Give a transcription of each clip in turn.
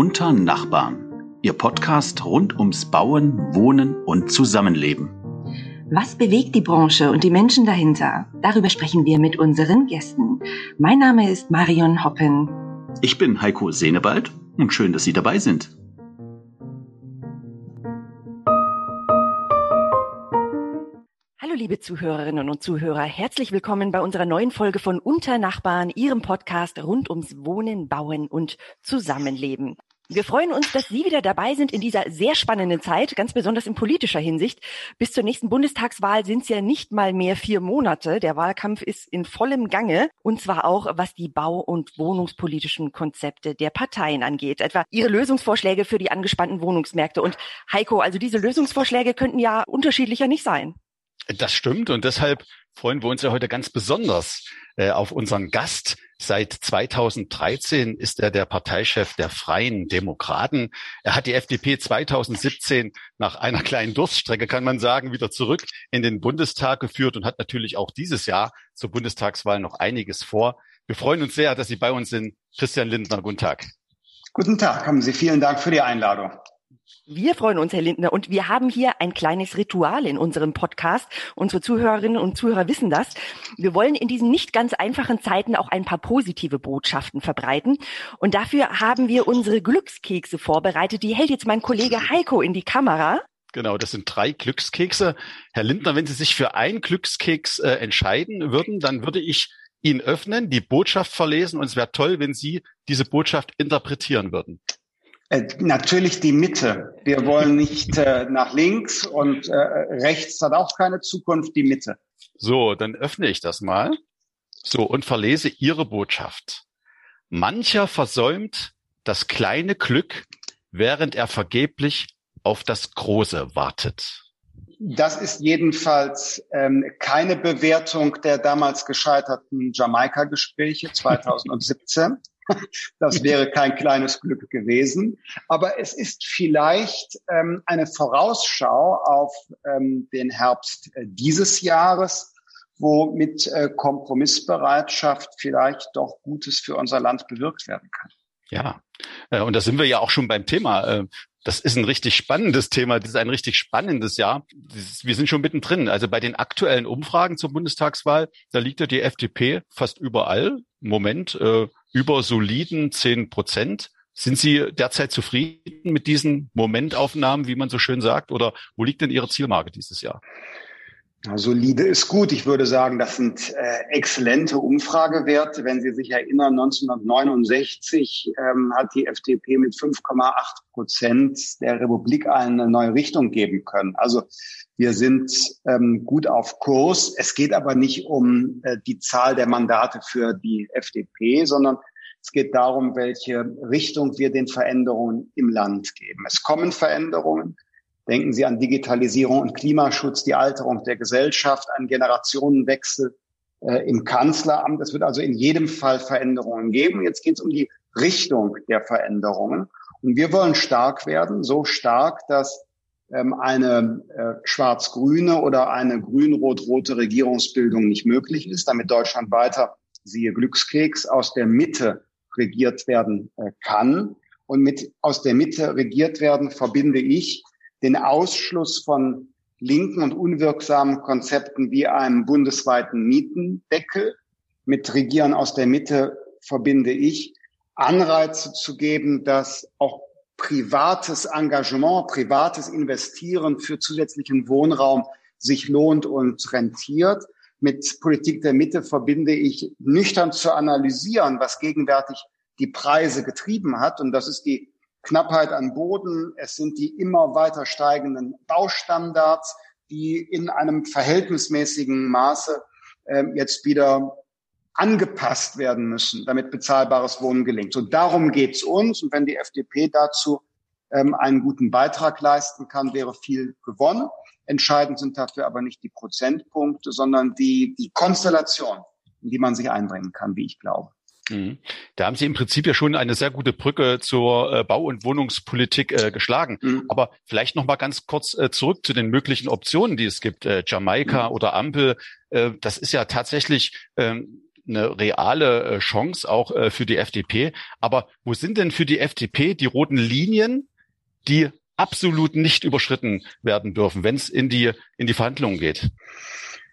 Unter Nachbarn, Ihr Podcast rund ums Bauen, Wohnen und Zusammenleben. Was bewegt die Branche und die Menschen dahinter? Darüber sprechen wir mit unseren Gästen. Mein Name ist Marion Hoppen. Ich bin Heiko Senewald und schön, dass Sie dabei sind. Hallo liebe Zuhörerinnen und Zuhörer, herzlich willkommen bei unserer neuen Folge von Unter Nachbarn, Ihrem Podcast rund ums Wohnen, Bauen und Zusammenleben. Wir freuen uns, dass Sie wieder dabei sind in dieser sehr spannenden Zeit, ganz besonders in politischer Hinsicht. Bis zur nächsten Bundestagswahl sind es ja nicht mal mehr vier Monate. Der Wahlkampf ist in vollem Gange und zwar auch, was die bau- und wohnungspolitischen Konzepte der Parteien angeht. Etwa ihre Lösungsvorschläge für die angespannten Wohnungsmärkte. Und Heiko, also diese Lösungsvorschläge könnten ja unterschiedlicher nicht sein. Das stimmt und deshalb freuen wir uns ja heute ganz besonders äh, auf unseren Gast. Seit 2013 ist er der Parteichef der Freien Demokraten. Er hat die FDP 2017 nach einer kleinen Durststrecke, kann man sagen, wieder zurück in den Bundestag geführt und hat natürlich auch dieses Jahr zur Bundestagswahl noch einiges vor. Wir freuen uns sehr, dass Sie bei uns sind. Christian Lindner, guten Tag. Guten Tag, haben Sie. Vielen Dank für die Einladung. Wir freuen uns, Herr Lindner, und wir haben hier ein kleines Ritual in unserem Podcast. Unsere Zuhörerinnen und Zuhörer wissen das. Wir wollen in diesen nicht ganz einfachen Zeiten auch ein paar positive Botschaften verbreiten. Und dafür haben wir unsere Glückskekse vorbereitet. Die hält jetzt mein Kollege Heiko in die Kamera. Genau, das sind drei Glückskekse. Herr Lindner, wenn Sie sich für einen Glückskeks äh, entscheiden würden, dann würde ich ihn öffnen, die Botschaft verlesen und es wäre toll, wenn Sie diese Botschaft interpretieren würden. Äh, natürlich die Mitte. Wir wollen nicht äh, nach links und äh, rechts hat auch keine Zukunft, die Mitte. So, dann öffne ich das mal. So, und verlese Ihre Botschaft. Mancher versäumt das kleine Glück, während er vergeblich auf das Große wartet. Das ist jedenfalls ähm, keine Bewertung der damals gescheiterten Jamaika-Gespräche 2017. Das wäre kein kleines Glück gewesen. Aber es ist vielleicht ähm, eine Vorausschau auf ähm, den Herbst äh, dieses Jahres, wo mit äh, Kompromissbereitschaft vielleicht doch Gutes für unser Land bewirkt werden kann. Ja, äh, und da sind wir ja auch schon beim Thema. Das ist ein richtig spannendes Thema. Das ist ein richtig spannendes Jahr. Wir sind schon mittendrin. Also bei den aktuellen Umfragen zur Bundestagswahl, da liegt ja die FDP fast überall. Moment äh, über soliden zehn Prozent. Sind Sie derzeit zufrieden mit diesen Momentaufnahmen, wie man so schön sagt? Oder wo liegt denn Ihre Zielmarke dieses Jahr? Solide ist gut. Ich würde sagen, das sind äh, exzellente Umfragewerte. Wenn Sie sich erinnern, 1969 ähm, hat die FDP mit 5,8 Prozent der Republik eine neue Richtung geben können. Also wir sind ähm, gut auf Kurs. Es geht aber nicht um äh, die Zahl der Mandate für die FDP, sondern es geht darum, welche Richtung wir den Veränderungen im Land geben. Es kommen Veränderungen. Denken Sie an Digitalisierung und Klimaschutz, die Alterung der Gesellschaft, einen Generationenwechsel äh, im Kanzleramt. Es wird also in jedem Fall Veränderungen geben. Jetzt geht es um die Richtung der Veränderungen. Und wir wollen stark werden, so stark, dass ähm, eine äh, schwarz-grüne oder eine grün-rot-rote Regierungsbildung nicht möglich ist, damit Deutschland weiter, siehe Glückskeks, aus der Mitte regiert werden äh, kann. Und mit aus der Mitte regiert werden verbinde ich den Ausschluss von linken und unwirksamen Konzepten wie einem bundesweiten Mietendeckel. Mit Regieren aus der Mitte verbinde ich Anreize zu geben, dass auch privates Engagement, privates Investieren für zusätzlichen Wohnraum sich lohnt und rentiert. Mit Politik der Mitte verbinde ich nüchtern zu analysieren, was gegenwärtig die Preise getrieben hat. Und das ist die Knappheit an Boden, es sind die immer weiter steigenden Baustandards, die in einem verhältnismäßigen Maße äh, jetzt wieder angepasst werden müssen, damit bezahlbares Wohnen gelingt. Und darum geht's uns. Und wenn die FDP dazu ähm, einen guten Beitrag leisten kann, wäre viel gewonnen. Entscheidend sind dafür aber nicht die Prozentpunkte, sondern die, die Konstellation, in die man sich einbringen kann, wie ich glaube. Mhm. Da haben Sie im Prinzip ja schon eine sehr gute Brücke zur äh, Bau- und Wohnungspolitik äh, geschlagen. Mhm. Aber vielleicht noch mal ganz kurz äh, zurück zu den möglichen Optionen, die es gibt. Äh, Jamaika mhm. oder Ampel. Äh, das ist ja tatsächlich ähm, eine reale äh, Chance auch für die FDP. Aber wo sind denn für die FDP die roten Linien, die absolut nicht überschritten werden dürfen, wenn es in die, in die Verhandlungen geht?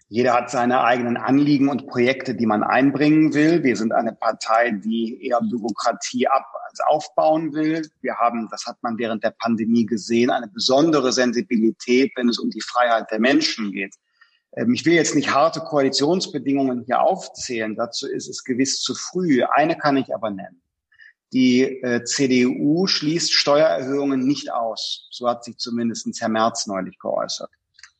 Jeder hat seine eigenen Anliegen und Projekte, die man einbringen will. Wir sind eine Partei, die eher Bürokratie ab als aufbauen will. Wir haben, das hat man während der Pandemie gesehen, eine besondere Sensibilität, wenn es um die Freiheit der Menschen geht. Ähm, ich will jetzt nicht harte Koalitionsbedingungen hier aufzählen. Dazu ist es gewiss zu früh. Eine kann ich aber nennen. Die äh, CDU schließt Steuererhöhungen nicht aus. So hat sich zumindest Herr Merz neulich geäußert.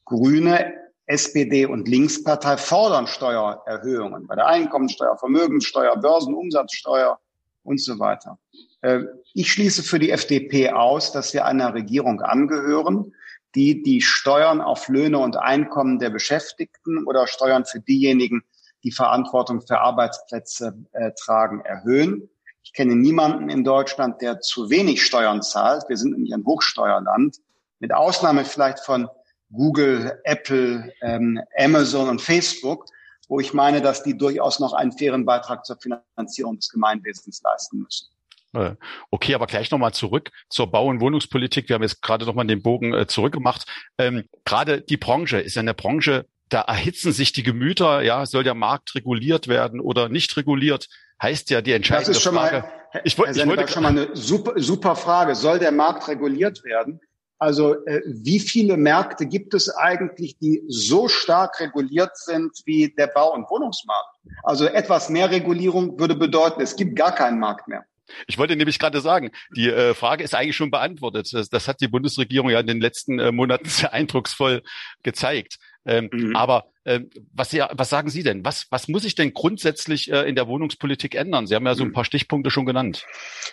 Grüne SPD und Linkspartei fordern Steuererhöhungen bei der Einkommensteuer, Vermögenssteuer, Börsenumsatzsteuer und so weiter. Äh, ich schließe für die FDP aus, dass wir einer Regierung angehören, die die Steuern auf Löhne und Einkommen der Beschäftigten oder Steuern für diejenigen, die Verantwortung für Arbeitsplätze äh, tragen, erhöhen. Ich kenne niemanden in Deutschland, der zu wenig Steuern zahlt. Wir sind nämlich ein Hochsteuerland. Mit Ausnahme vielleicht von Google, Apple, ähm, Amazon und Facebook, wo ich meine, dass die durchaus noch einen fairen Beitrag zur Finanzierung des Gemeinwesens leisten müssen. Äh, okay, aber gleich nochmal zurück zur Bau- und Wohnungspolitik. Wir haben jetzt gerade nochmal den Bogen äh, zurückgemacht. Ähm, gerade die Branche ist ja eine Branche, da erhitzen sich die Gemüter. Ja, soll der Markt reguliert werden oder nicht reguliert? Heißt ja die entscheidende das ist schon Frage. Mal, ich, wollte, ich wollte schon mal eine super, super Frage. Soll der Markt reguliert werden? Also äh, wie viele Märkte gibt es eigentlich, die so stark reguliert sind wie der Bau- und Wohnungsmarkt? Also etwas mehr Regulierung würde bedeuten, es gibt gar keinen Markt mehr. Ich wollte nämlich gerade sagen, die äh, Frage ist eigentlich schon beantwortet. Das, das, hat die Bundesregierung ja in den letzten äh, Monaten sehr eindrucksvoll gezeigt. Ähm, mhm. Aber was, ja, was sagen Sie denn? Was, was muss sich denn grundsätzlich äh, in der Wohnungspolitik ändern? Sie haben ja so ein mhm. paar Stichpunkte schon genannt.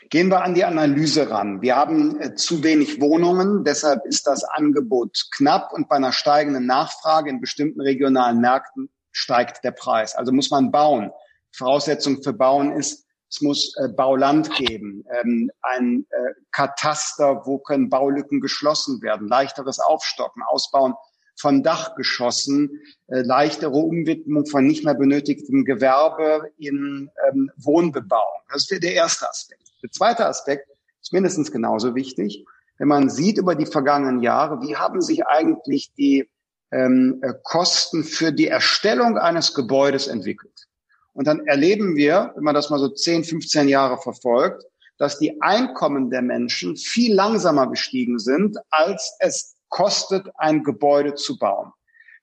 Gehen wir an die Analyse ran. Wir haben äh, zu wenig Wohnungen, deshalb ist das Angebot knapp und bei einer steigenden Nachfrage in bestimmten regionalen Märkten steigt der Preis. Also muss man bauen. Voraussetzung für Bauen ist, es muss äh, Bauland geben, ähm, ein Kataster, wo können Baulücken geschlossen werden, leichteres Aufstocken, Ausbauen von Dachgeschossen, äh, leichtere Umwidmung von nicht mehr benötigtem Gewerbe in ähm, Wohnbebauung. Das ist der erste Aspekt. Der zweite Aspekt ist mindestens genauso wichtig. Wenn man sieht über die vergangenen Jahre, wie haben sich eigentlich die ähm, äh, Kosten für die Erstellung eines Gebäudes entwickelt. Und dann erleben wir, wenn man das mal so 10, 15 Jahre verfolgt, dass die Einkommen der Menschen viel langsamer gestiegen sind, als es kostet, ein Gebäude zu bauen.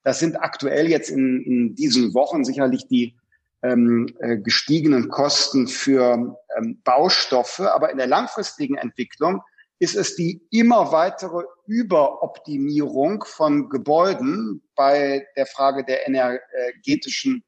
Das sind aktuell jetzt in, in diesen Wochen sicherlich die ähm, äh, gestiegenen Kosten für ähm, Baustoffe, aber in der langfristigen Entwicklung ist es die immer weitere Überoptimierung von Gebäuden bei der Frage der energetischen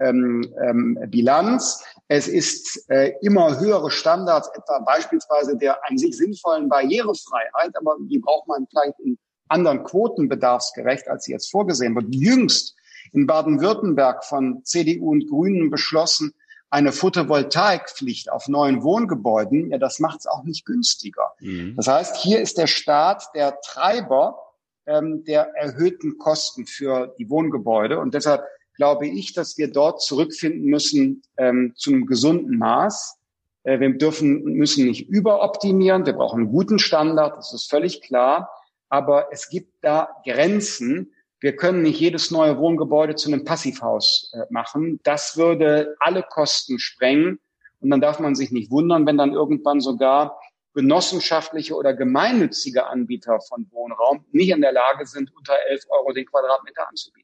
ähm, ähm, Bilanz. Es ist äh, immer höhere Standards, etwa beispielsweise der an sich sinnvollen Barrierefreiheit, aber die braucht man vielleicht in anderen Quoten bedarfsgerecht, als sie jetzt vorgesehen wird. Jüngst in Baden-Württemberg von CDU und Grünen beschlossen, eine Photovoltaikpflicht auf neuen Wohngebäuden, ja, das macht es auch nicht günstiger. Mhm. Das heißt, hier ist der Staat der Treiber ähm, der erhöhten Kosten für die Wohngebäude. Und deshalb glaube ich, dass wir dort zurückfinden müssen ähm, zu einem gesunden Maß. Äh, wir dürfen, müssen nicht überoptimieren. Wir brauchen einen guten Standard. Das ist völlig klar aber es gibt da Grenzen. Wir können nicht jedes neue Wohngebäude zu einem Passivhaus äh, machen. Das würde alle Kosten sprengen. Und dann darf man sich nicht wundern, wenn dann irgendwann sogar genossenschaftliche oder gemeinnützige Anbieter von Wohnraum nicht in der Lage sind, unter 11 Euro den Quadratmeter anzubieten.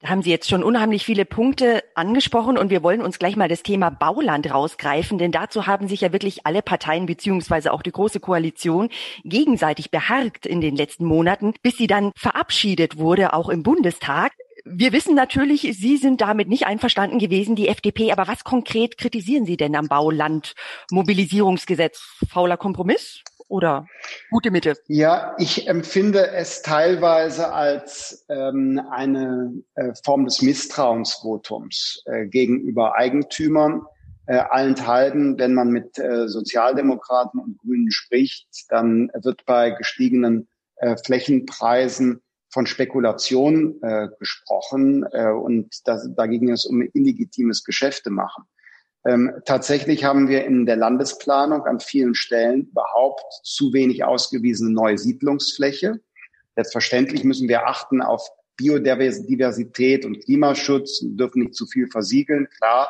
Da haben Sie jetzt schon unheimlich viele Punkte angesprochen und wir wollen uns gleich mal das Thema Bauland rausgreifen, denn dazu haben sich ja wirklich alle Parteien beziehungsweise auch die Große Koalition gegenseitig beharrt in den letzten Monaten, bis sie dann verabschiedet wurde, auch im Bundestag. Wir wissen natürlich, Sie sind damit nicht einverstanden gewesen, die FDP, aber was konkret kritisieren Sie denn am Baulandmobilisierungsgesetz? Fauler Kompromiss? Oder gute Mitte? Ja, ich empfinde es teilweise als ähm, eine äh, Form des Misstrauensvotums äh, gegenüber Eigentümern. Äh, allenthalben, wenn man mit äh, Sozialdemokraten und Grünen spricht, dann wird bei gestiegenen äh, Flächenpreisen von Spekulation äh, gesprochen äh, und das, da ging es um illegitimes Geschäfte machen. Ähm, tatsächlich haben wir in der Landesplanung an vielen Stellen überhaupt zu wenig ausgewiesene neue Siedlungsfläche. Selbstverständlich müssen wir achten auf Biodiversität und Klimaschutz, dürfen nicht zu viel versiegeln, klar.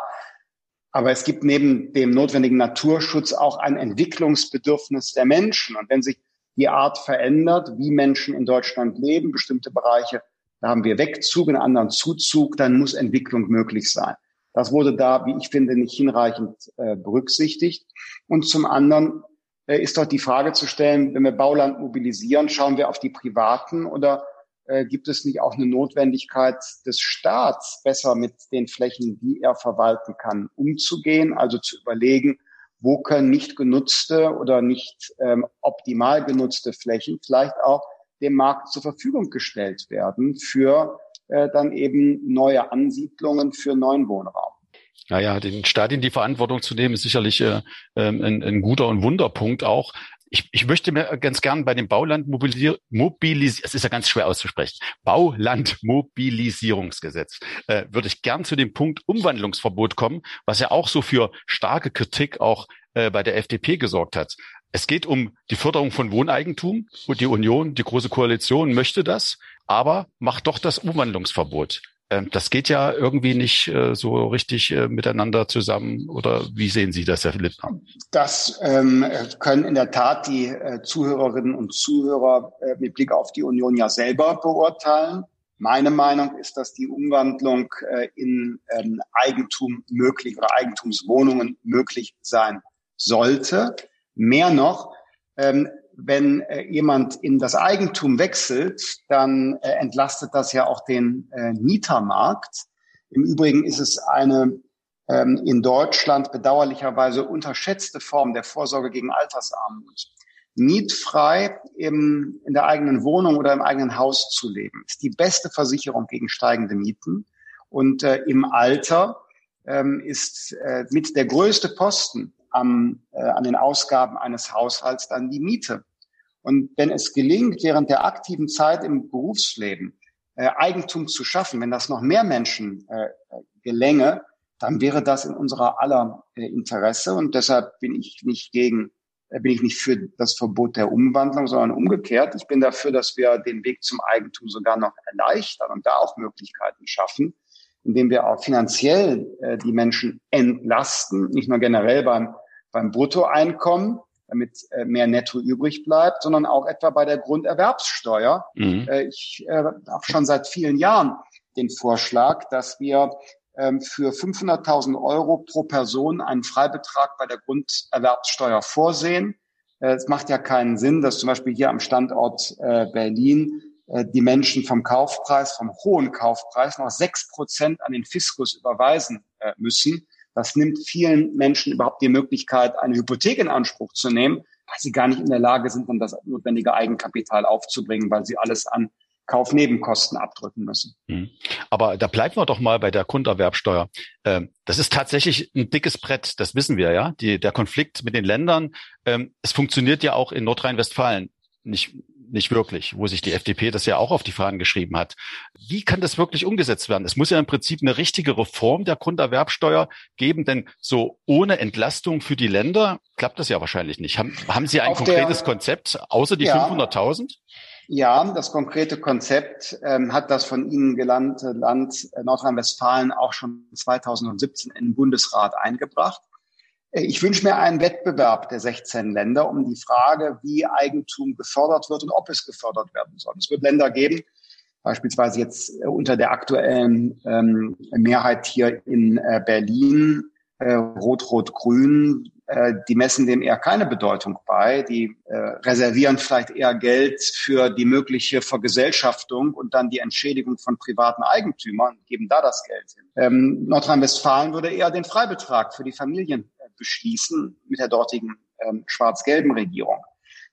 Aber es gibt neben dem notwendigen Naturschutz auch ein Entwicklungsbedürfnis der Menschen. Und wenn sich die Art verändert, wie Menschen in Deutschland leben, bestimmte Bereiche, da haben wir Wegzug, einen anderen Zuzug, dann muss Entwicklung möglich sein. Das wurde da, wie ich finde, nicht hinreichend äh, berücksichtigt. Und zum anderen äh, ist dort die Frage zu stellen, wenn wir Bauland mobilisieren, schauen wir auf die Privaten oder äh, gibt es nicht auch eine Notwendigkeit des Staats, besser mit den Flächen, die er verwalten kann, umzugehen, also zu überlegen, wo können nicht genutzte oder nicht ähm, optimal genutzte Flächen vielleicht auch dem Markt zur Verfügung gestellt werden für äh, dann eben neue Ansiedlungen für neuen Wohnraum. Naja, den Staat in die Verantwortung zu nehmen, ist sicherlich äh, ähm, ein, ein guter und Wunderpunkt auch. Ich, ich möchte mir ganz gern bei dem Bauland mobilis es ist ja ganz schwer auszusprechen, Baulandmobilisierungsgesetz, äh, würde ich gern zu dem Punkt Umwandlungsverbot kommen, was ja auch so für starke Kritik auch äh, bei der FDP gesorgt hat. Es geht um die Förderung von Wohneigentum und die Union, die Große Koalition möchte das, aber macht doch das Umwandlungsverbot. Ähm, das geht ja irgendwie nicht äh, so richtig äh, miteinander zusammen. Oder wie sehen Sie das, Herr Lippner? Das ähm, können in der Tat die äh, Zuhörerinnen und Zuhörer äh, mit Blick auf die Union ja selber beurteilen. Meine Meinung ist, dass die Umwandlung äh, in ähm, Eigentum möglich oder Eigentumswohnungen möglich sein sollte. Mehr noch, ähm, wenn äh, jemand in das Eigentum wechselt, dann äh, entlastet das ja auch den äh, Mietermarkt. Im Übrigen ist es eine ähm, in Deutschland bedauerlicherweise unterschätzte Form der Vorsorge gegen Altersarmut. Mietfrei im, in der eigenen Wohnung oder im eigenen Haus zu leben, ist die beste Versicherung gegen steigende Mieten. Und äh, im Alter ähm, ist äh, mit der größte Posten am, äh, an den Ausgaben eines Haushalts dann die Miete. Und wenn es gelingt, während der aktiven Zeit im Berufsleben äh, Eigentum zu schaffen, wenn das noch mehr Menschen äh, gelänge, dann wäre das in unserer aller äh, Interesse. Und deshalb bin ich nicht gegen, äh, bin ich nicht für das Verbot der Umwandlung, sondern umgekehrt. Ich bin dafür, dass wir den Weg zum Eigentum sogar noch erleichtern und da auch Möglichkeiten schaffen, indem wir auch finanziell äh, die Menschen entlasten, nicht nur generell beim beim Bruttoeinkommen, damit äh, mehr Netto übrig bleibt, sondern auch etwa bei der Grunderwerbssteuer. Mhm. Äh, ich äh, habe schon seit vielen Jahren den Vorschlag, dass wir ähm, für 500.000 Euro pro Person einen Freibetrag bei der Grunderwerbssteuer vorsehen. Äh, es macht ja keinen Sinn, dass zum Beispiel hier am Standort äh, Berlin die Menschen vom Kaufpreis, vom hohen Kaufpreis noch sechs Prozent an den Fiskus überweisen äh, müssen. Das nimmt vielen Menschen überhaupt die Möglichkeit, eine Hypothek in Anspruch zu nehmen, weil sie gar nicht in der Lage sind, dann das notwendige Eigenkapital aufzubringen, weil sie alles an Kaufnebenkosten abdrücken müssen. Mhm. Aber da bleiben wir doch mal bei der Grunderwerbsteuer. Ähm, das ist tatsächlich ein dickes Brett, das wissen wir ja. Die, der Konflikt mit den Ländern, ähm, es funktioniert ja auch in Nordrhein-Westfalen nicht nicht wirklich, wo sich die FDP das ja auch auf die Fahnen geschrieben hat. Wie kann das wirklich umgesetzt werden? Es muss ja im Prinzip eine richtige Reform der Grunderwerbsteuer geben, denn so ohne Entlastung für die Länder klappt das ja wahrscheinlich nicht. Haben, haben Sie ein auf konkretes der, Konzept außer die ja, 500.000? Ja, das konkrete Konzept ähm, hat das von Ihnen gelernte Land Nordrhein-Westfalen auch schon 2017 in den Bundesrat eingebracht. Ich wünsche mir einen Wettbewerb der 16 Länder um die Frage, wie Eigentum gefördert wird und ob es gefördert werden soll. Es wird Länder geben, beispielsweise jetzt unter der aktuellen ähm, Mehrheit hier in äh, Berlin, äh, Rot-Rot-Grün, äh, die messen dem eher keine Bedeutung bei. Die äh, reservieren vielleicht eher Geld für die mögliche Vergesellschaftung und dann die Entschädigung von privaten Eigentümern, geben da das Geld hin. Ähm, Nordrhein-Westfalen würde eher den Freibetrag für die Familien beschließen mit der dortigen ähm, schwarz-gelben Regierung.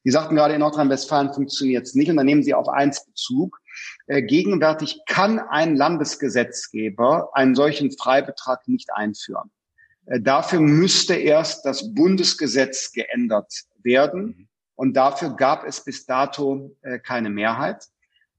Die sagten gerade, in Nordrhein-Westfalen funktioniert es nicht und dann nehmen sie auf eins Bezug. Äh, gegenwärtig kann ein Landesgesetzgeber einen solchen Freibetrag nicht einführen. Äh, dafür müsste erst das Bundesgesetz geändert werden und dafür gab es bis dato äh, keine Mehrheit.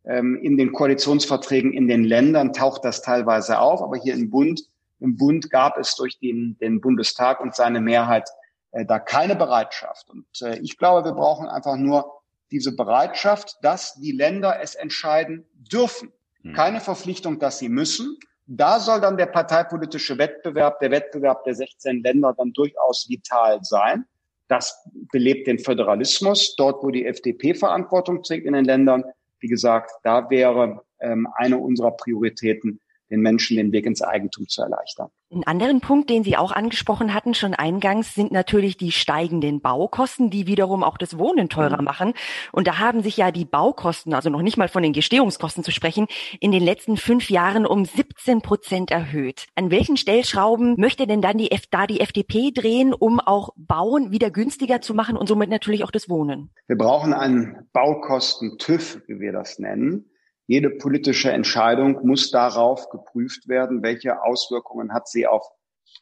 Ähm, in den Koalitionsverträgen in den Ländern taucht das teilweise auf, aber hier im Bund, im Bund gab es durch den, den Bundestag und seine Mehrheit äh, da keine Bereitschaft. Und äh, ich glaube, wir brauchen einfach nur diese Bereitschaft, dass die Länder es entscheiden dürfen. Hm. Keine Verpflichtung, dass sie müssen. Da soll dann der parteipolitische Wettbewerb, der Wettbewerb der 16 Länder dann durchaus vital sein. Das belebt den Föderalismus. Dort, wo die FDP Verantwortung trägt in den Ländern, wie gesagt, da wäre ähm, eine unserer Prioritäten, den Menschen den Weg ins Eigentum zu erleichtern. Ein anderen Punkt, den Sie auch angesprochen hatten, schon eingangs, sind natürlich die steigenden Baukosten, die wiederum auch das Wohnen teurer mhm. machen. Und da haben sich ja die Baukosten, also noch nicht mal von den Gestehungskosten zu sprechen, in den letzten fünf Jahren um 17 Prozent erhöht. An welchen Stellschrauben möchte denn dann die F da die FDP drehen, um auch Bauen wieder günstiger zu machen und somit natürlich auch das Wohnen? Wir brauchen einen Baukosten-TÜV, wie wir das nennen jede politische Entscheidung muss darauf geprüft werden, welche Auswirkungen hat sie auf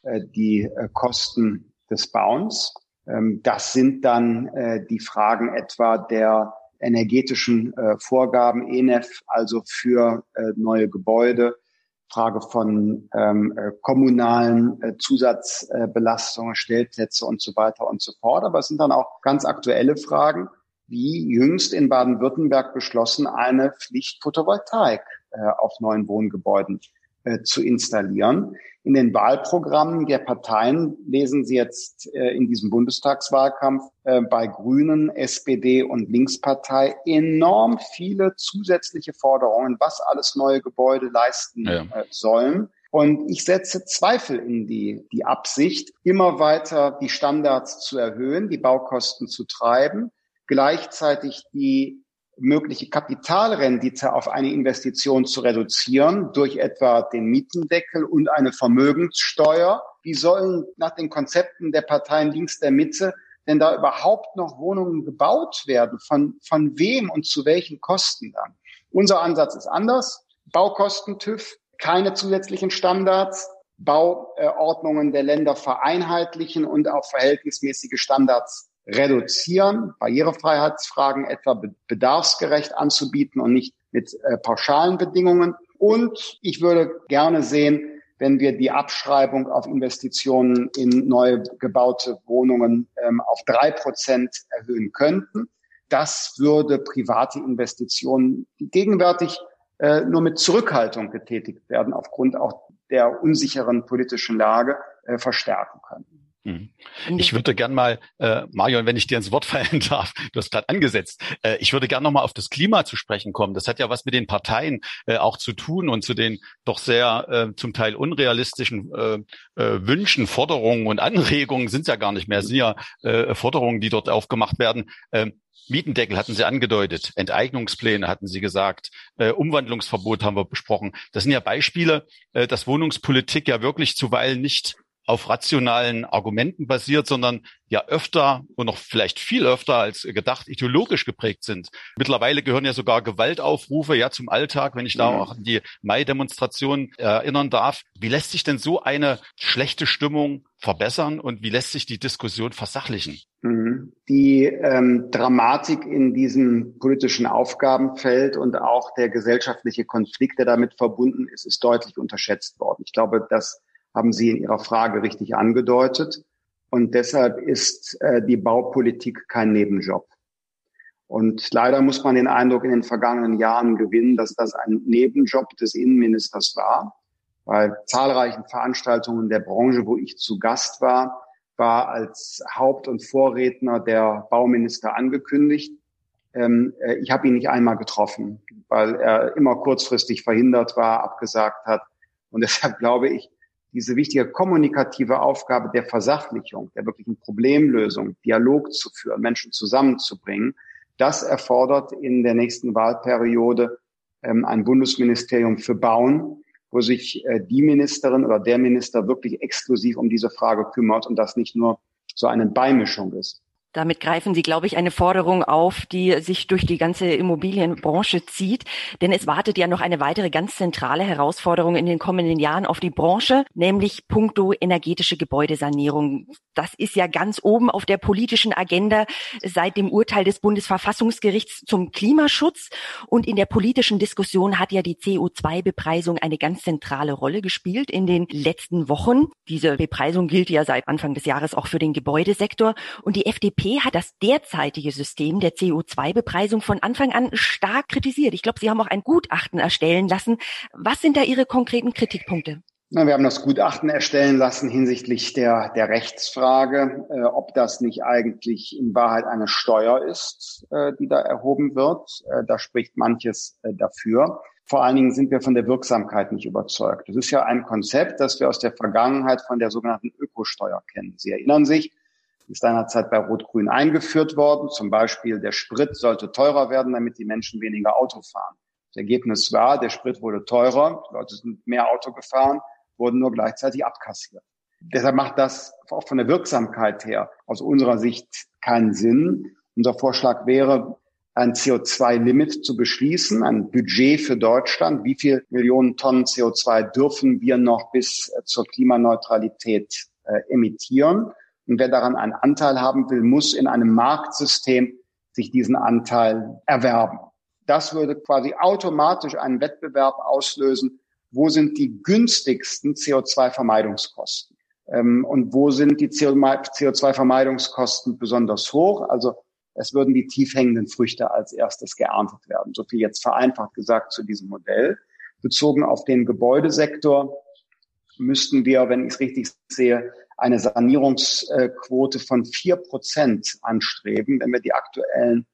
äh, die äh, Kosten des Bauens. Ähm, das sind dann äh, die Fragen etwa der energetischen Vorgaben ENEF, also für neue Gebäude, Frage von ähm, äh, kommunalen Zusatzbelastungen, Stellplätze und so weiter und so fort. Aber es sind dann auch ganz aktuelle Fragen wie jüngst in Baden-Württemberg beschlossen, eine Pflicht Photovoltaik äh, auf neuen Wohngebäuden äh, zu installieren. In den Wahlprogrammen der Parteien lesen Sie jetzt äh, in diesem Bundestagswahlkampf äh, bei Grünen, SPD und Linkspartei enorm viele zusätzliche Forderungen, was alles neue Gebäude leisten ja. Äh, sollen. Und ich setze Zweifel in die, die Absicht, immer weiter die Standards zu erhöhen, die Baukosten zu treiben gleichzeitig die mögliche Kapitalrendite auf eine Investition zu reduzieren durch etwa den Mietendeckel und eine Vermögenssteuer. Wie sollen nach den Konzepten der Parteien links der Mitte denn da überhaupt noch Wohnungen gebaut werden? Von, von wem und zu welchen Kosten dann? Unser Ansatz ist anders. Baukosten TÜV, keine zusätzlichen Standards, Bauordnungen der Länder vereinheitlichen und auch verhältnismäßige Standards reduzieren, Barrierefreiheitsfragen etwa bedarfsgerecht anzubieten und nicht mit äh, pauschalen Bedingungen. Und ich würde gerne sehen, wenn wir die Abschreibung auf Investitionen in neu gebaute Wohnungen ähm, auf drei Prozent erhöhen könnten. Das würde private Investitionen, die gegenwärtig äh, nur mit Zurückhaltung getätigt werden, aufgrund auch der unsicheren politischen Lage, äh, verstärken können. Mhm. Ich würde gern mal, äh, Marion, wenn ich dir ins Wort fallen darf, du hast gerade angesetzt, äh, ich würde gern nochmal auf das Klima zu sprechen kommen. Das hat ja was mit den Parteien äh, auch zu tun und zu den doch sehr äh, zum Teil unrealistischen äh, äh, Wünschen, Forderungen und Anregungen sind ja gar nicht mehr, sind ja äh, Forderungen, die dort aufgemacht werden. Ähm, Mietendeckel hatten Sie angedeutet, Enteignungspläne hatten Sie gesagt, äh, Umwandlungsverbot haben wir besprochen. Das sind ja Beispiele, äh, dass Wohnungspolitik ja wirklich zuweilen nicht auf rationalen Argumenten basiert, sondern ja öfter und noch vielleicht viel öfter als gedacht ideologisch geprägt sind. Mittlerweile gehören ja sogar Gewaltaufrufe ja zum Alltag, wenn ich da mhm. auch an die Mai-Demonstration erinnern darf. Wie lässt sich denn so eine schlechte Stimmung verbessern und wie lässt sich die Diskussion versachlichen? Mhm. Die ähm, Dramatik in diesem politischen Aufgabenfeld und auch der gesellschaftliche Konflikt, der damit verbunden ist, ist deutlich unterschätzt worden. Ich glaube, dass haben Sie in Ihrer Frage richtig angedeutet. Und deshalb ist äh, die Baupolitik kein Nebenjob. Und leider muss man den Eindruck in den vergangenen Jahren gewinnen, dass das ein Nebenjob des Innenministers war. Bei zahlreichen Veranstaltungen der Branche, wo ich zu Gast war, war als Haupt- und Vorredner der Bauminister angekündigt. Ähm, äh, ich habe ihn nicht einmal getroffen, weil er immer kurzfristig verhindert war, abgesagt hat. Und deshalb glaube ich, diese wichtige kommunikative Aufgabe der Versachlichung, der wirklichen Problemlösung, Dialog zu führen, Menschen zusammenzubringen, das erfordert in der nächsten Wahlperiode ähm, ein Bundesministerium für Bauen, wo sich äh, die Ministerin oder der Minister wirklich exklusiv um diese Frage kümmert und das nicht nur so eine Beimischung ist. Damit greifen Sie, glaube ich, eine Forderung auf, die sich durch die ganze Immobilienbranche zieht. Denn es wartet ja noch eine weitere ganz zentrale Herausforderung in den kommenden Jahren auf die Branche, nämlich puncto energetische Gebäudesanierung. Das ist ja ganz oben auf der politischen Agenda seit dem Urteil des Bundesverfassungsgerichts zum Klimaschutz. Und in der politischen Diskussion hat ja die CO2-Bepreisung eine ganz zentrale Rolle gespielt in den letzten Wochen. Diese Bepreisung gilt ja seit Anfang des Jahres auch für den Gebäudesektor. Und die FDP Hat das derzeitige System der CO2-Bepreisung von Anfang an stark kritisiert. Ich glaube, Sie haben auch ein Gutachten erstellen lassen. Was sind da Ihre konkreten Kritikpunkte? Na, wir haben das Gutachten erstellen lassen hinsichtlich der, der Rechtsfrage, äh, ob das nicht eigentlich in Wahrheit eine Steuer ist, äh, die da erhoben wird. Äh, da spricht manches äh, dafür. Vor allen Dingen sind wir von der Wirksamkeit nicht überzeugt. Das ist ja ein Konzept, das wir aus der Vergangenheit von der sogenannten Ökosteuer kennen. Sie erinnern sich, ist seinerzeit bei Rot-Grün eingeführt worden. Zum Beispiel der Sprit sollte teurer werden, damit die Menschen weniger Auto fahren. Das Ergebnis war, der Sprit wurde teurer, die Leute sind mehr Auto gefahren, wurden nur gleichzeitig abkassiert. Deshalb macht das auch von der Wirksamkeit her aus unserer Sicht keinen Sinn. Unser Vorschlag wäre, ein CO2-Limit zu beschließen, ein Budget für Deutschland. Wie viel Millionen Tonnen CO2 dürfen wir noch bis zur Klimaneutralität äh, emittieren? Und wer daran einen Anteil haben will, muss in einem Marktsystem sich diesen Anteil erwerben. Das würde quasi automatisch einen Wettbewerb auslösen. Wo sind die günstigsten CO2-Vermeidungskosten? Ähm, und wo sind die CO2-Vermeidungskosten besonders hoch? Also es würden die tief hängenden Früchte als erstes geerntet werden. So viel jetzt vereinfacht gesagt zu diesem Modell. Bezogen auf den Gebäudesektor müssten wir, wenn ich es richtig sehe, eine Sanierungsquote von vier Prozent anstreben, wenn wir die aktuellen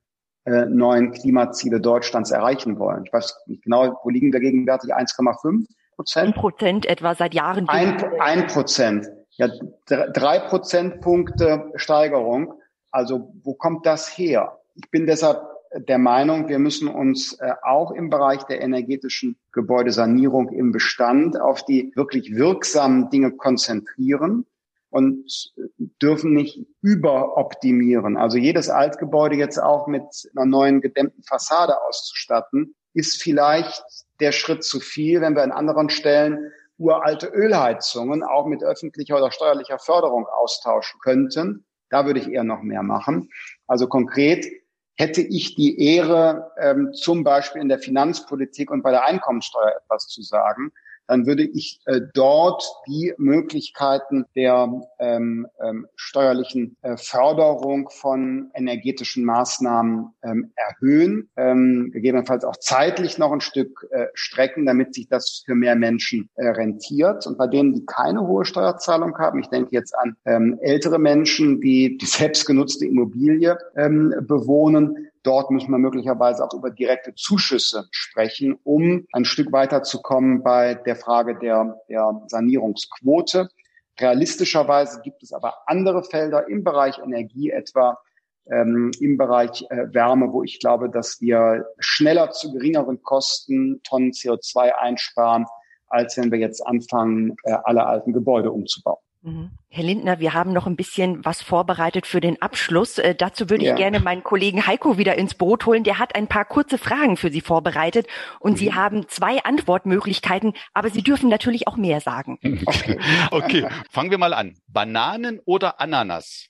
äh, neuen Klimaziele Deutschlands erreichen wollen. Ich weiß nicht genau, wo liegen wir gegenwärtig? 1,5 Prozent? Ein Prozent etwa seit Jahren. Ein, ein Prozent. Ja, drei Prozentpunkte Steigerung. Also wo kommt das her? Ich bin deshalb der Meinung, wir müssen uns äh, auch im Bereich der energetischen Gebäudesanierung im Bestand auf die wirklich wirksamen Dinge konzentrieren und dürfen nicht überoptimieren. Also jedes Altgebäude jetzt auch mit einer neuen gedämmten Fassade auszustatten, ist vielleicht der Schritt zu viel, wenn wir an anderen Stellen uralte Ölheizungen auch mit öffentlicher oder steuerlicher Förderung austauschen könnten. Da würde ich eher noch mehr machen. Also konkret hätte ich die Ehre, ähm, zum Beispiel in der Finanzpolitik und bei der Einkommensteuer etwas zu sagen, dann würde ich äh, dort die Möglichkeiten der ähm, ähm, steuerlichen äh, Förderung von energetischen Maßnahmen ähm, erhöhen, ähm, gegebenenfalls auch zeitlich noch ein Stück äh, strecken, damit sich das für mehr Menschen äh, rentiert. Und bei denen, die keine hohe Steuerzahlung haben, ich denke jetzt an ähm, ältere Menschen, die die selbstgenutzte Immobilie ähm, bewohnen, Dort müssen wir möglicherweise auch über direkte Zuschüsse sprechen, um ein Stück weiterzukommen bei der Frage der, der Sanierungsquote. Realistischerweise gibt es aber andere Felder im Bereich Energie, etwa ähm, im Bereich äh, Wärme, wo ich glaube, dass wir schneller zu geringeren Kosten Tonnen CO2 einsparen, als wenn wir jetzt anfangen, äh, alle alten Gebäude umzubauen. Mhm. Herr Lindner, wir haben noch ein bisschen was vorbereitet für den Abschluss. Äh, dazu würde ja. ich gerne meinen Kollegen Heiko wieder ins Boot holen. Der hat ein paar kurze Fragen für Sie vorbereitet und mhm. Sie haben zwei Antwortmöglichkeiten, aber Sie dürfen natürlich auch mehr sagen. Okay, okay. fangen wir mal an. Bananen oder Ananas?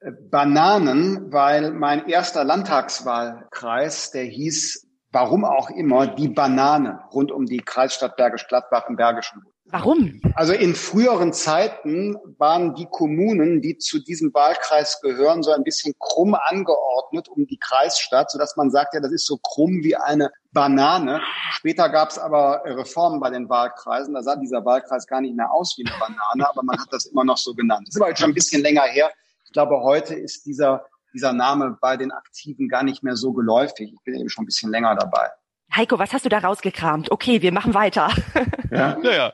Äh, Bananen, weil mein erster Landtagswahlkreis, der hieß, warum auch immer, die Banane rund um die Kreisstadt Bergisch Gladbach im Bergischen Warum? Also in früheren Zeiten waren die Kommunen, die zu diesem Wahlkreis gehören, so ein bisschen krumm angeordnet um die Kreisstadt, sodass man sagt, ja, das ist so krumm wie eine Banane. Später gab es aber Reformen bei den Wahlkreisen. Da sah dieser Wahlkreis gar nicht mehr aus wie eine Banane, aber man hat das immer noch so genannt. Das ist aber jetzt schon ein bisschen länger her. Ich glaube, heute ist dieser, dieser Name bei den Aktiven gar nicht mehr so geläufig. Ich bin eben schon ein bisschen länger dabei. Heiko, was hast du da rausgekramt? Okay, wir machen weiter. Ja. naja,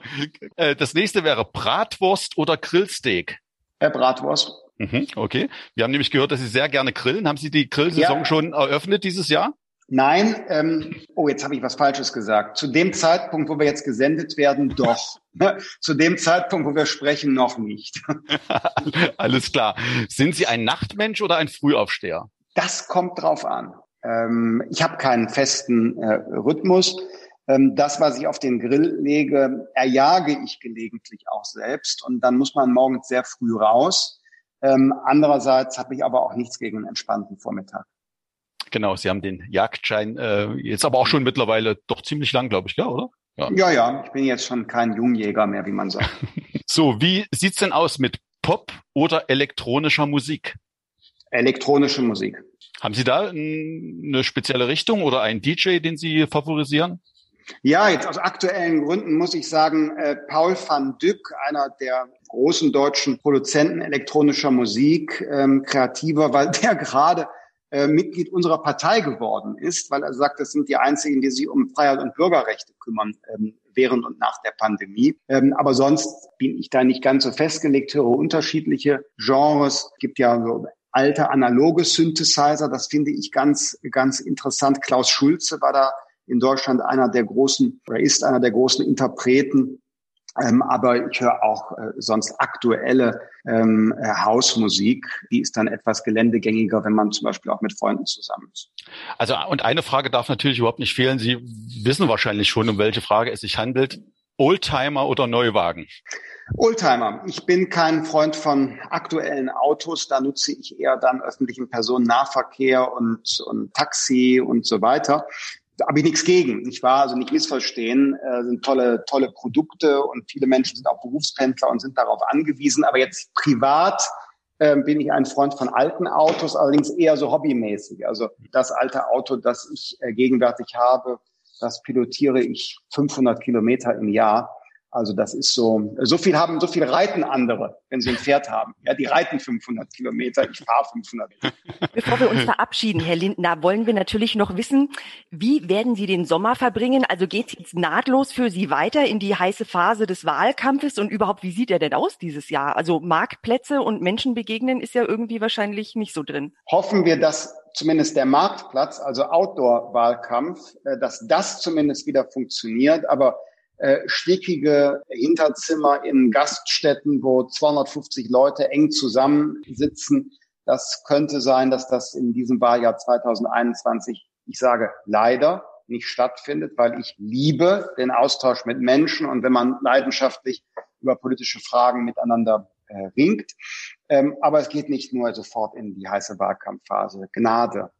äh, das nächste wäre Bratwurst oder Grillsteak. Äh, Bratwurst. Mhm, okay. Wir haben nämlich gehört, dass Sie sehr gerne grillen. Haben Sie die Grillsaison ja. schon eröffnet dieses Jahr? Nein, ähm, oh, jetzt habe ich was Falsches gesagt. Zu dem Zeitpunkt, wo wir jetzt gesendet werden, doch. Zu dem Zeitpunkt, wo wir sprechen, noch nicht. Alles klar. Sind Sie ein Nachtmensch oder ein Frühaufsteher? Das kommt drauf an. Ähm, ich habe keinen festen äh, Rhythmus. Ähm, das, was ich auf den Grill lege, erjage ich gelegentlich auch selbst. Und dann muss man morgens sehr früh raus. Ähm, andererseits habe ich aber auch nichts gegen einen entspannten Vormittag. Genau, Sie haben den Jagdschein äh, jetzt aber auch schon mittlerweile doch ziemlich lang, glaube ich, ja, oder? Ja. ja, ja, ich bin jetzt schon kein Jungjäger mehr, wie man sagt. so, wie sieht's denn aus mit Pop oder elektronischer Musik? Elektronische Musik. Haben Sie da eine spezielle Richtung oder einen DJ, den Sie favorisieren? Ja, jetzt aus aktuellen Gründen muss ich sagen, äh, Paul van Dyck, einer der großen deutschen Produzenten elektronischer Musik, ähm, kreativer, weil der gerade äh, Mitglied unserer Partei geworden ist, weil er sagt, das sind die einzigen, die sich um Freiheit und Bürgerrechte kümmern ähm, während und nach der Pandemie. Ähm, aber sonst bin ich da nicht ganz so festgelegt, höre unterschiedliche Genres. Es gibt ja so alte analoge Synthesizer, das finde ich ganz, ganz interessant. Klaus Schulze war da in Deutschland einer der großen oder ist einer der großen Interpreten ähm, aber ich höre auch äh, sonst aktuelle ähm, äh, Hausmusik. Die ist dann etwas geländegängiger, wenn man zum Beispiel auch mit Freunden zusammen ist. Also und eine Frage darf natürlich überhaupt nicht fehlen. Sie wissen wahrscheinlich schon, um welche Frage es sich handelt. Oldtimer oder Neuwagen? Oldtimer. Ich bin kein Freund von aktuellen Autos. Da nutze ich eher dann öffentlichen Personennahverkehr und, und Taxi und so weiter da habe ich nichts gegen, nicht wahr? Also nicht missverstehen, äh, sind tolle, tolle Produkte und viele Menschen sind auch Berufspendler und sind darauf angewiesen. Aber jetzt privat äh, bin ich ein Freund von alten Autos, allerdings eher so hobbymäßig. Also das alte Auto, das ich äh, gegenwärtig habe, das pilotiere ich 500 Kilometer im Jahr. Also das ist so, so viel haben, so viel reiten andere, wenn sie ein Pferd haben. Ja, die reiten 500 Kilometer, ich fahre 500. Bevor wir uns verabschieden, Herr Lindner, wollen wir natürlich noch wissen, wie werden Sie den Sommer verbringen? Also geht es jetzt nahtlos für Sie weiter in die heiße Phase des Wahlkampfes und überhaupt, wie sieht er denn aus dieses Jahr? Also Marktplätze und Menschen begegnen ist ja irgendwie wahrscheinlich nicht so drin. Hoffen wir, dass zumindest der Marktplatz, also Outdoor-Wahlkampf, äh, dass das zumindest wieder funktioniert, aber äh, stickige Hinterzimmer in Gaststätten, wo 250 Leute eng zusammensitzen. Das könnte sein, dass das in diesem Wahljahr 2021, ich sage leider, nicht stattfindet, weil ich liebe den Austausch mit Menschen und wenn man leidenschaftlich über politische Fragen miteinander äh, ringt. Ähm, aber es geht nicht nur sofort in die heiße Wahlkampfphase. Gnade.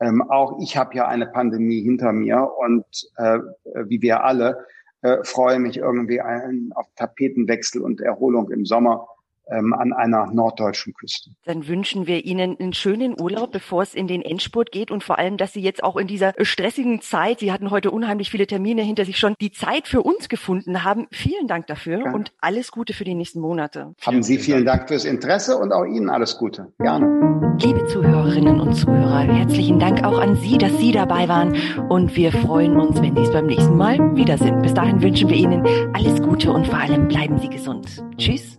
Ähm, auch ich habe ja eine Pandemie hinter mir und äh, wie wir alle äh, freue mich irgendwie ein, auf Tapetenwechsel und Erholung im Sommer ähm, an einer norddeutschen Küste. Dann wünschen wir Ihnen einen schönen Urlaub, bevor es in den Endspurt geht und vor allem, dass Sie jetzt auch in dieser stressigen Zeit, Sie hatten heute unheimlich viele Termine hinter sich schon, die Zeit für uns gefunden haben. Vielen Dank dafür ja. und alles Gute für die nächsten Monate. Haben Sie vielen Dank fürs Interesse und auch Ihnen alles Gute. Gerne. Liebe Zuhörerinnen und Zuhörer, herzlichen Dank auch an Sie, dass Sie dabei waren und wir freuen uns, wenn Sie es beim nächsten Mal wieder sind. Bis dahin wünschen wir Ihnen alles Gute und vor allem bleiben Sie gesund. Tschüss.